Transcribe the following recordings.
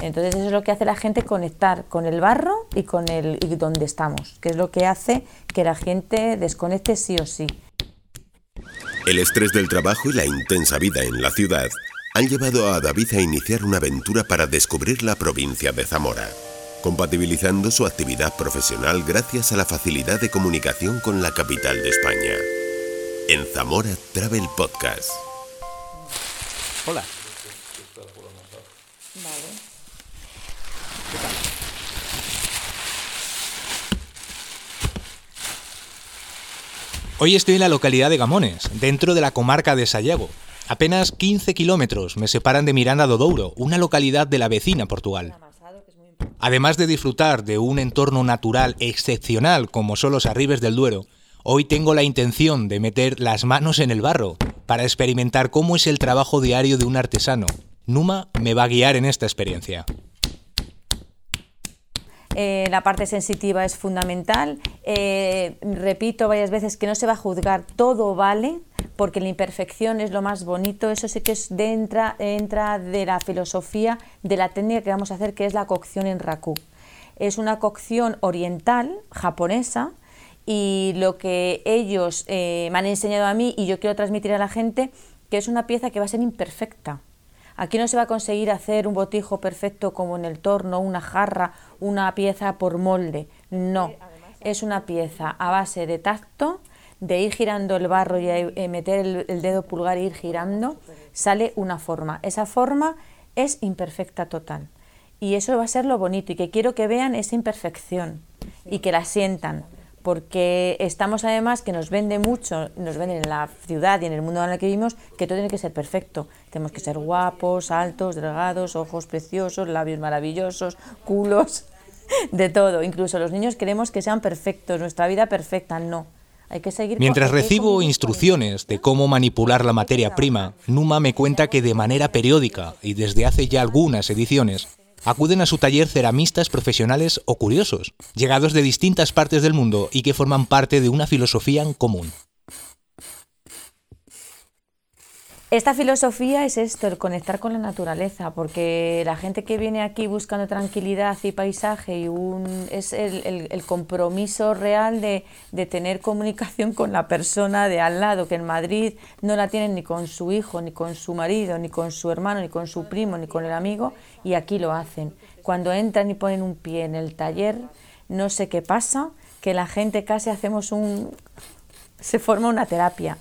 Entonces eso es lo que hace la gente conectar con el barro y con el y donde estamos, que es lo que hace que la gente desconecte sí o sí. El estrés del trabajo y la intensa vida en la ciudad han llevado a David a iniciar una aventura para descubrir la provincia de Zamora, compatibilizando su actividad profesional gracias a la facilidad de comunicación con la capital de España. En Zamora Travel Podcast. Hola. Hoy estoy en la localidad de Gamones, dentro de la comarca de Sayago. Apenas 15 kilómetros me separan de Miranda do Douro, una localidad de la vecina Portugal. Además de disfrutar de un entorno natural excepcional como son los arribes del Duero, hoy tengo la intención de meter las manos en el barro para experimentar cómo es el trabajo diario de un artesano. Numa me va a guiar en esta experiencia. Eh, la parte sensitiva es fundamental. Eh, repito varias veces que no se va a juzgar, todo vale, porque la imperfección es lo más bonito. Eso sí que es de entra, de la filosofía de la técnica que vamos a hacer, que es la cocción en raku. Es una cocción oriental, japonesa, y lo que ellos eh, me han enseñado a mí y yo quiero transmitir a la gente, que es una pieza que va a ser imperfecta Aquí no se va a conseguir hacer un botijo perfecto como en el torno, una jarra, una pieza por molde. No, es una pieza a base de tacto, de ir girando el barro y eh, meter el, dedo pulgar e ir girando, sale una forma. Esa forma es imperfecta total. Y eso va a ser lo bonito y que quiero que vean esa imperfección y que la sientan porque estamos además que nos vende mucho, nos venden en la ciudad y en el mundo en el que vivimos que todo tiene que ser perfecto. Tenemos que ser guapos, altos, delgados, ojos preciosos, labios maravillosos, culos, de todo. Incluso los niños queremos que sean perfectos, nuestra vida perfecta, no. Hay que seguir Mientras recibo instrucciones de cómo manipular la materia prima, Numa me cuenta que de manera periódica y desde hace ya algunas ediciones acuden a su taller ceramistas profesionales o curiosos, llegados de distintas partes del mundo y que forman parte de una filosofía en común. Esta filosofía es esto, el conectar con la naturaleza, porque la gente que viene aquí buscando tranquilidad y paisaje y un, es el, compromiso real de, de, tener comunicación con la persona de al lado, que en Madrid no la tienen ni con su hijo, ni con su marido, ni con su hermano, ni con su primo, ni con el amigo, y aquí lo hacen. Cuando entran y ponen un pie en el taller, no sé qué pasa, que la gente casi hacemos un... se forma una terapia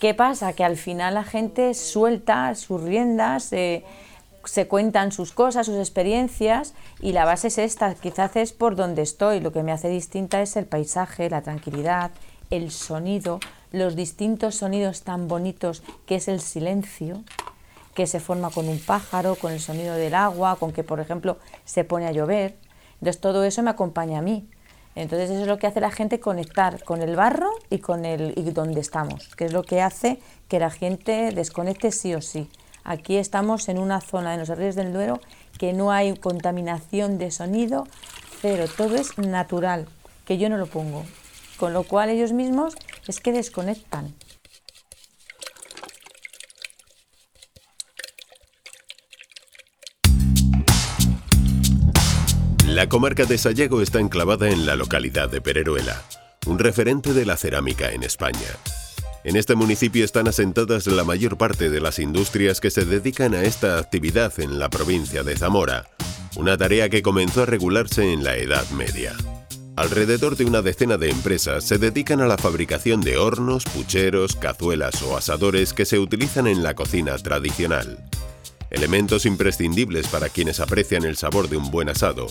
¿Qué pasa? Que al final la gente suelta sus riendas, se cuentan sus cosas, sus experiencias y la base es esta, quizás es por donde estoy, lo que me hace distinta es el paisaje, la tranquilidad, el sonido, los distintos sonidos tan bonitos que es el silencio, que se forma con un pájaro, con el sonido del agua, con que por ejemplo se pone a llover. Entonces todo eso me acompaña a mí. Entonces eso es lo que hace la gente conectar con el barro y con el y donde estamos, que es lo que hace que la gente desconecte sí o sí. Aquí estamos en una zona de los ríos del Duero que no hay contaminación de sonido, pero todo es natural, que yo no lo pongo. Con lo cual ellos mismos es que desconectan. La comarca de Sayago está enclavada en la localidad de Pereruela, un referente de la cerámica en España. En este municipio están asentadas la mayor parte de las industrias que se dedican a esta actividad en la provincia de Zamora, una tarea que comenzó a regularse en la Edad Media. Alrededor de una decena de empresas se dedican a la fabricación de hornos, pucheros, cazuelas o asadores que se utilizan en la cocina tradicional. Elementos imprescindibles para quienes aprecian el sabor de un buen asado,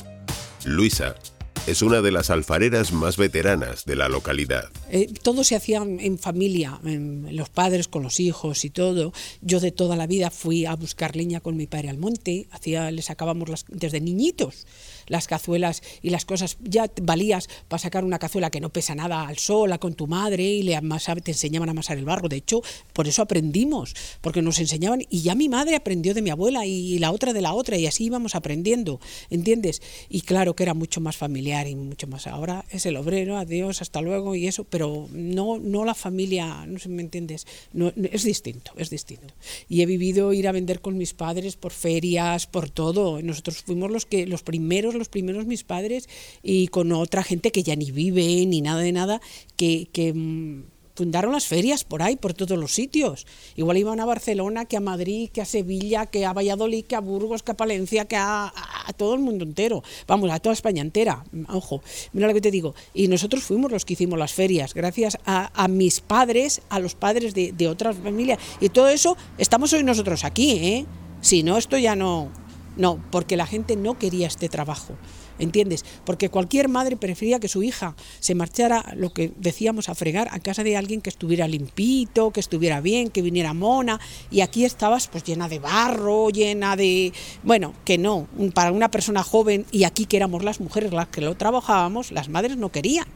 Luisa es una de las alfareras más veteranas de la localidad. Eh, todo se hacía en familia, los padres con los hijos y todo. Yo de toda la vida fui a buscar leña con mi padre al monte, hacía, le sacábamos las, desde niñitos las cazuelas y las cosas, ya valías para sacar una cazuela que no pesa nada al sol, con tu madre y le te enseñaban a amasar el barro. De hecho, por eso aprendimos, porque nos enseñaban y ya mi madre aprendió de mi abuela y la otra de la otra y así íbamos aprendiendo, ¿entiendes? Y claro que era mucho más familiar familiar y mucho más. Ahora es el obrero, adiós, hasta luego y eso, pero no, no la familia, no sé me entiendes, no, es distinto, es distinto. Y he vivido ir a vender con mis padres por ferias, por todo. Nosotros fuimos los que los primeros, los primeros mis padres y con otra gente que ya ni vive ni nada de nada, que, que mm, fundaron las ferias por ahí, por todos los sitios. Igual iban a Barcelona, que a Madrid, que a Sevilla, que a Valladolid, que a Burgos, que a Palencia, que a, todo el mundo entero. Vamos, a toda España entera. Ojo, mira lo que te digo. Y nosotros fuimos los que hicimos las ferias, gracias a, mis padres, a los padres de, de otras familias. Y todo eso, estamos hoy nosotros aquí, ¿eh? Si no, esto ya no. No, porque la gente no quería este trabajo. ¿entiendes? Porque cualquier madre prefería que su hija se marchara, lo que decíamos, a fregar a casa de alguien que estuviera limpito, que estuviera bien, que viniera mona, y aquí estabas pues llena de barro, llena de... Bueno, que no, para una persona joven, y aquí que éramos las mujeres las que lo trabajábamos, las madres no querían,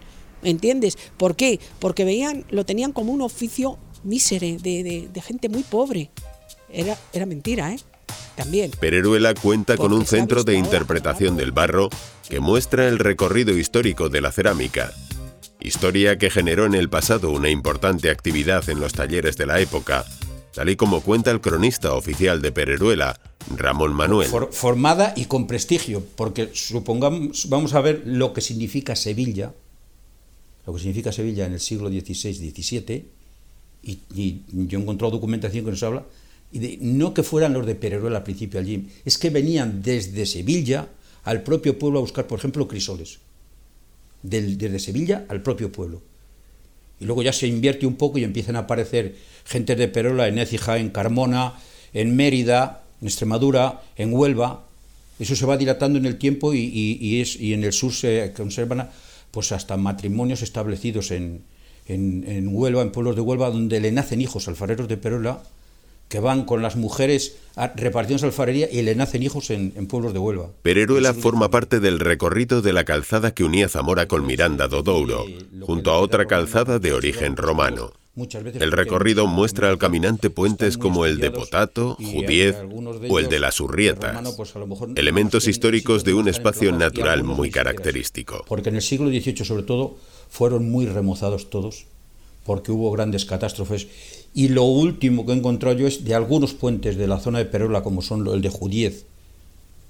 ¿entiendes? ¿Por qué? Porque veían, lo tenían como un oficio mísere, de, de gente muy pobre. Era, era mentira, ¿eh? También. Pereruela cuenta con un centro de interpretación del barro que muestra el recorrido histórico de la cerámica. Historia que generó en el pasado una importante actividad en los talleres de la época, tal y como cuenta el cronista oficial de Pereruela, Ramón Manuel. formada y con prestigio, porque supongamos, vamos a ver lo que significa Sevilla, lo que significa Sevilla en el siglo XVI-XVII, y, y yo he encontrado documentación que nos habla y no que fueran los de Pereruela al principio allí, es que venían desde Sevilla al propio pueblo a buscar, por ejemplo, crisoles. desde Sevilla al propio pueblo. Y luego ya se invierte un poco y empiezan a aparecer gente de Perola en Écija, en Carmona, en Mérida, en Extremadura, en Huelva. Eso se va dilatando en el tiempo y, es, y en el sur se conservan pues hasta matrimonios establecidos en, en, en Huelva, en pueblos de Huelva, donde le nacen hijos alfareros de Perola que van con las mujeres repartiendo alfarería y le nacen hijos en, pueblos de Huelva. Pereruela forma parte del recorrido de la calzada que unía Zamora con Miranda do Douro, junto a otra calzada de origen romano. El recorrido muestra al caminante puentes como el de Potato, Judiez o el de las Urrietas, pues elementos históricos de un espacio natural muy característico. Porque en el siglo XVIII sobre todo fueron muy remozados todos, porque hubo grandes catástrofes y lo último que he encontrado yo es de algunos puentes de la zona de Peruela, como son el de Judiez,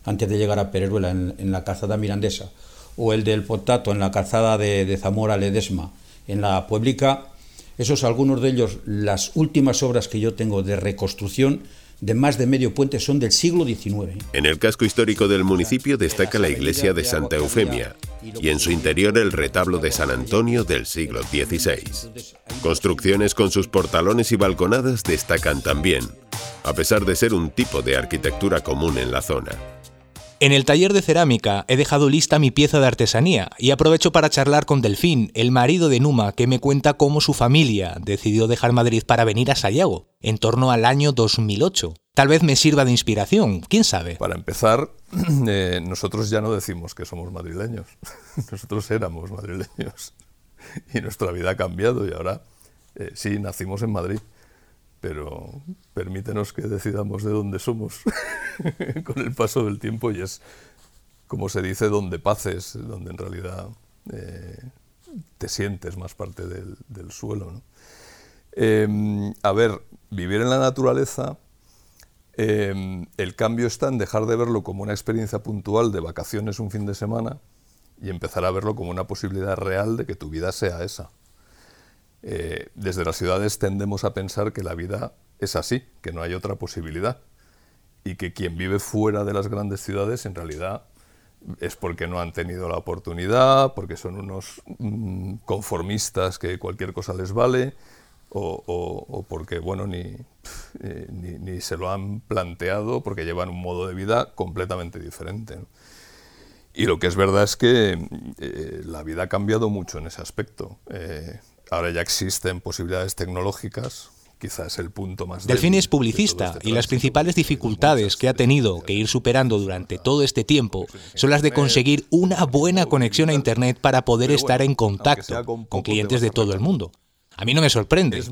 antes de llegar a Peruela, en, la calzada mirandesa, o el del Potato, en la calzada de, de Zamora-Ledesma, en la Pueblica. Esos algunos de ellos, las últimas obras que yo tengo de reconstrucción, de más de medio puente son del siglo XIX. En el casco histórico del municipio destaca la iglesia de Santa Eufemia y en su interior el retablo de San Antonio del siglo XVI. Construcciones con sus portalones y balconadas destacan también, a pesar de ser un tipo de arquitectura común en la zona. En el taller de cerámica he dejado lista mi pieza de artesanía y aprovecho para charlar con Delfín, el marido de Numa, que me cuenta cómo su familia decidió dejar Madrid para venir a Sayago, en torno al año 2008. Tal vez me sirva de inspiración, quién sabe. Para empezar, eh, nosotros ya no decimos que somos madrileños, nosotros éramos madrileños y nuestra vida ha cambiado y ahora eh, sí, nacimos en Madrid pero permítenos que decidamos de dónde somos con el paso del tiempo y es, como se dice, donde paces, donde en realidad eh, te sientes más parte del, suelo. Em, a ver, vivir en la naturaleza, em, el cambio está en dejar de verlo como una experiencia puntual de vacaciones un fin de semana y empezar a verlo como una posibilidad real de que tu vida sea esa. Eh, desde las ciudades tendemos a pensar que la vida es así, que no hay otra posibilidad y que quien vive fuera de las grandes ciudades en realidad es porque no han tenido la oportunidad, porque son unos mm, conformistas que cualquier cosa les vale o, porque bueno eh, ni, ni, se lo han planteado porque llevan un modo de vida completamente diferente. Y lo que es verdad es que eh, la vida ha cambiado mucho en ese aspecto. Ahora ya existen posibilidades tecnológicas, quizás el punto más. Delfín es publicista este y las principales dificultades que ha tenido que ir superando durante todo este tiempo son las de conseguir una buena conexión a Internet para poder estar en contacto con clientes de todo el mundo. A mí no me sorprende.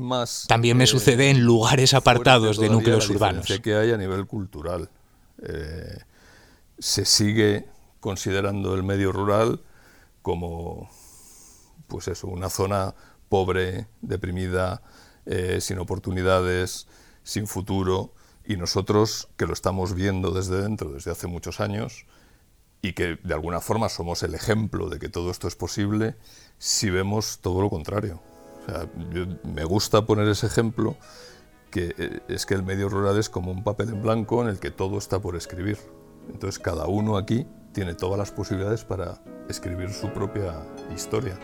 También me eh, sucede en lugares apartados de núcleos urbanos. que hay a nivel cultural. Eh, se sigue considerando el medio rural como pues eso, una zona pobre, deprimida, eh, sin oportunidades, sin futuro, y nosotros que lo estamos viendo desde dentro desde hace muchos años y que de alguna forma somos el ejemplo de que todo esto es posible, si vemos todo lo contrario. me gusta poner ese ejemplo que eh, es que el medio rural es como un papel en blanco en el que todo está por escribir. Entonces cada uno aquí tiene todas las posibilidades para escribir su propia historia.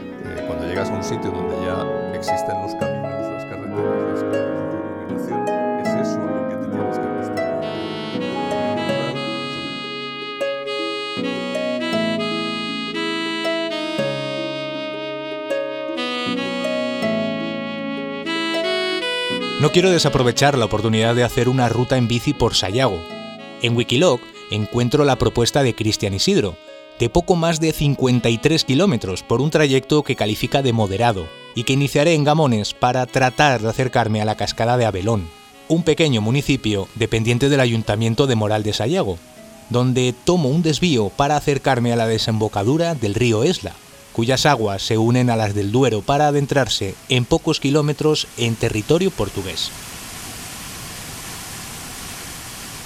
Eh, cuando llegas a un sitio donde ya existen los caminos, las carreteras, las calles, la iluminación, es eso lo que te tienes que construir. No quiero desaprovechar la oportunidad de hacer una ruta en bici por Sayago. En Wikiloc encuentro la propuesta de Cristian Isidro, de poco más de 53 kilómetros por un trayecto que califica de moderado y que iniciaré en Gamones para tratar de acercarme a la cascada de Abelón, un pequeño municipio dependiente del ayuntamiento de Moral de Sayago, donde tomo un desvío para acercarme a la desembocadura del río Esla, cuyas aguas se unen a las del Duero para adentrarse en pocos kilómetros en territorio portugués.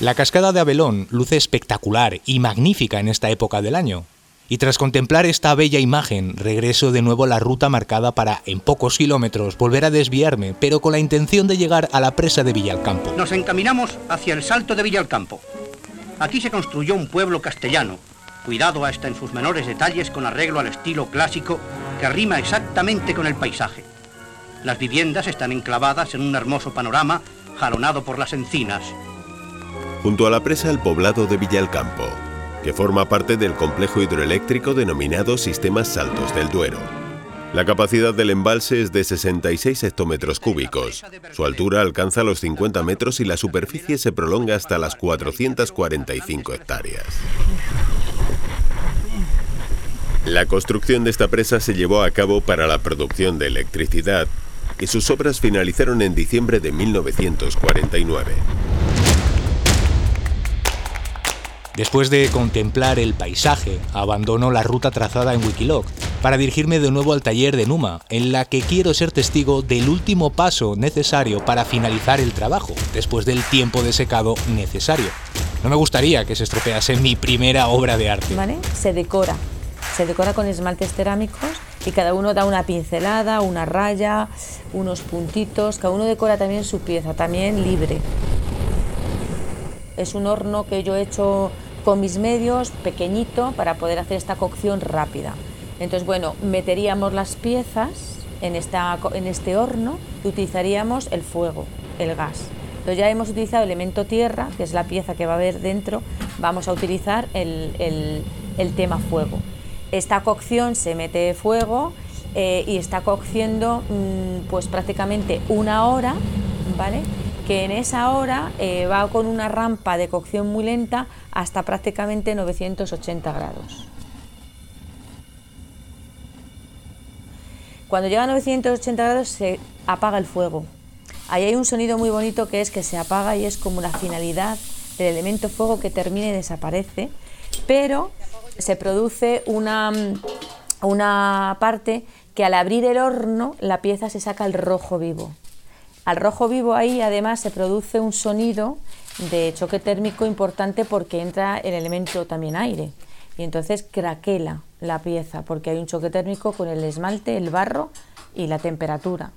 La cascada de Abelón luce espectacular y magnífica en esta época del año. Y tras contemplar esta bella imagen, regreso de nuevo a la ruta marcada para, en pocos kilómetros, volver a desviarme, pero con la intención de llegar a la presa de Villalcampo. Nos encaminamos hacia el salto de Villalcampo. Aquí se construyó un pueblo castellano, cuidado hasta en sus menores detalles con arreglo al estilo clásico que rima exactamente con el paisaje. Las viviendas están enclavadas en un hermoso panorama jalonado por las encinas, junto a la presa el poblado de Villalcampo, que forma parte del complejo hidroeléctrico denominado Sistemas Saltos del Duero. La capacidad del embalse es de 66 hectómetros cúbicos. Su altura alcanza los 50 metros y la superficie se prolonga hasta las 445 hectáreas. La construcción de esta presa se llevó a cabo para la producción de electricidad y sus obras finalizaron en diciembre de 1949. Después de contemplar el paisaje, abandono la ruta trazada en Wikiloc para dirigirme de nuevo al taller de Numa, en la que quiero ser testigo del último paso necesario para finalizar el trabajo, después del tiempo de secado necesario. No me gustaría que se estropease mi primera obra de arte. Se decora. Se decora con esmaltes cerámicos y cada uno da una pincelada, una raya, unos puntitos, cada uno decora también su pieza, también libre. Es un horno que yo he hecho con mis medios, pequeñito, para poder hacer esta cocción rápida. Entonces, bueno, meteríamos las piezas en, esta, en este horno y utilizaríamos el fuego, el gas. Entonces ya hemos utilizado el elemento tierra, que es la pieza que va a haber dentro, vamos a utilizar el, tema fuego. Esta cocción se mete fuego eh, y está cociendo mm, pues prácticamente una hora, ¿vale? Que en esa hora eh, va con una rampa de cocción muy lenta hasta prácticamente 980 grados. Cuando llega a 980 grados se apaga el fuego. Ahí hay un sonido muy bonito que es que se apaga y es como la finalidad del elemento fuego que termina y desaparece, pero se produce una, una parte que al abrir el horno la pieza se saca el rojo vivo. Al rojo vivo ahí además se produce un sonido de choque térmico importante porque entra el elemento también aire y entonces craquela la pieza porque hay un choque térmico con el esmalte, el barro y la temperatura.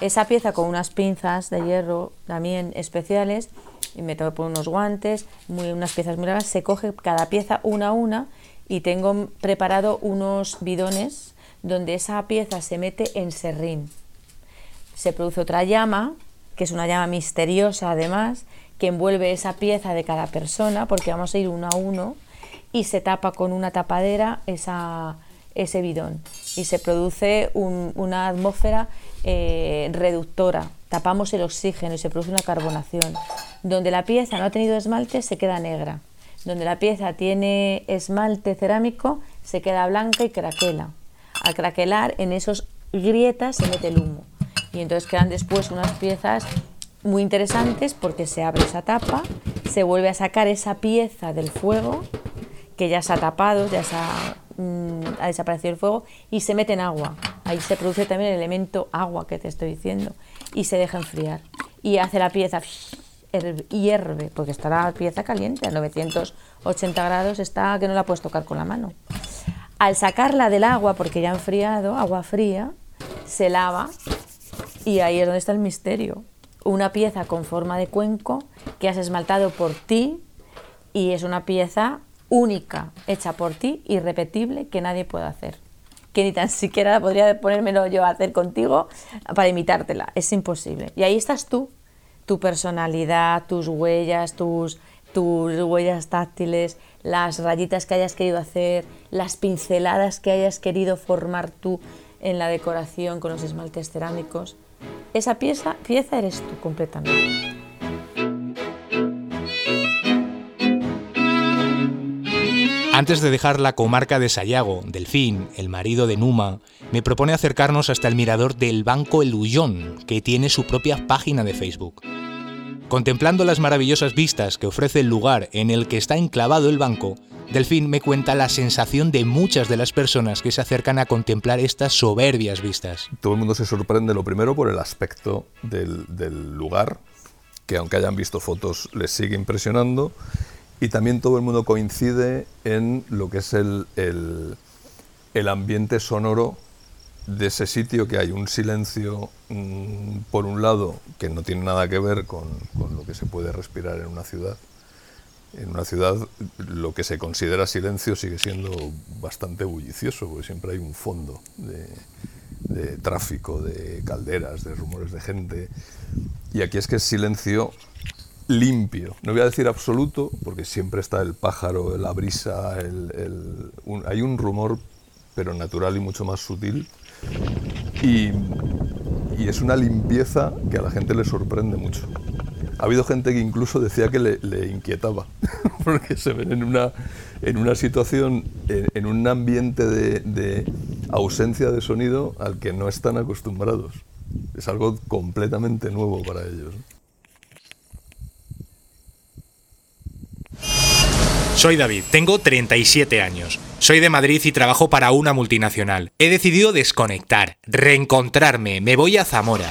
Esa pieza con unas pinzas de hierro también especiales y me por unos guantes, muy, unas piezas muy largas, se coge cada pieza una a una y tengo preparado unos bidones donde esa pieza se mete en serrín se produce otra llama, que es una llama misteriosa además, que envuelve esa pieza de cada persona, porque vamos a ir uno a uno, y se tapa con una tapadera ese bidón. Y se produce una atmósfera eh, reductora, tapamos el oxígeno y se produce una carbonación. Donde la pieza no ha tenido esmalte se queda negra. Donde la pieza tiene esmalte cerámico se queda blanca y craquela. Al craquelar en esos grietas se mete el humo y entonces quedan después unas piezas muy interesantes porque se abre esa tapa, se vuelve a sacar esa pieza del fuego que ya se ha tapado, ya se ha mm, ha desaparecido el fuego y se mete en agua. Ahí se produce también el elemento agua que te estoy diciendo y se deja enfriar. Y hace la pieza hierve, porque está la pieza caliente a 980 grados, está que no la puedes tocar con la mano. Al sacarla del agua, porque ya ha enfriado, agua fría, se lava y ahí es donde está el misterio. Una pieza con forma de cuenco que has esmaltado por ti y es una pieza única, hecha por ti, irrepetible, que nadie puede hacer. Que ni tan siquiera podría ponérmelo yo a hacer contigo para imitártela. Es imposible. Y ahí estás tú, tu personalidad, tus huellas, tus, tus huellas táctiles, las rayitas que hayas querido hacer, las pinceladas que hayas querido formar tú en la decoración con los esmaltes cerámicos. Esa pieza, pieza eres tú completamente. Antes de dejar la comarca de Sayago, Delfín, el marido de Numa, me propone acercarnos hasta el mirador del Banco El Ullón, que tiene su propia página de Facebook. Contemplando las maravillosas vistas que ofrece el lugar en el que está enclavado el banco, Delfín me cuenta la sensación de muchas de las personas que se acercan a contemplar estas soberbias vistas. Todo el mundo se sorprende, lo primero, por el aspecto del, lugar, que aunque hayan visto fotos les sigue impresionando, y también todo el mundo coincide en lo que es el, el ambiente sonoro de ese sitio que hay un silencio, mm, por un lado, que no tiene nada que ver con, lo que se puede respirar en una ciudad. En una ciudad lo que se considera silencio sigue siendo bastante bullicioso, porque siempre hay un fondo de, tráfico, de calderas, de rumores de gente. Y aquí es que es silencio limpio. No voy a decir absoluto, porque siempre está el pájaro, la brisa, el, hay un rumor, pero natural y mucho más sutil y, es una limpieza que a la gente le sorprende mucho. Ha habido gente que incluso decía que le, inquietaba, porque se ven en una, en una situación, en, un ambiente de, de, ausencia de sonido al que no están acostumbrados. Es algo completamente nuevo para ellos. Soy David, tengo 37 años. Soy de Madrid y trabajo para una multinacional. He decidido desconectar, reencontrarme, me voy a Zamora.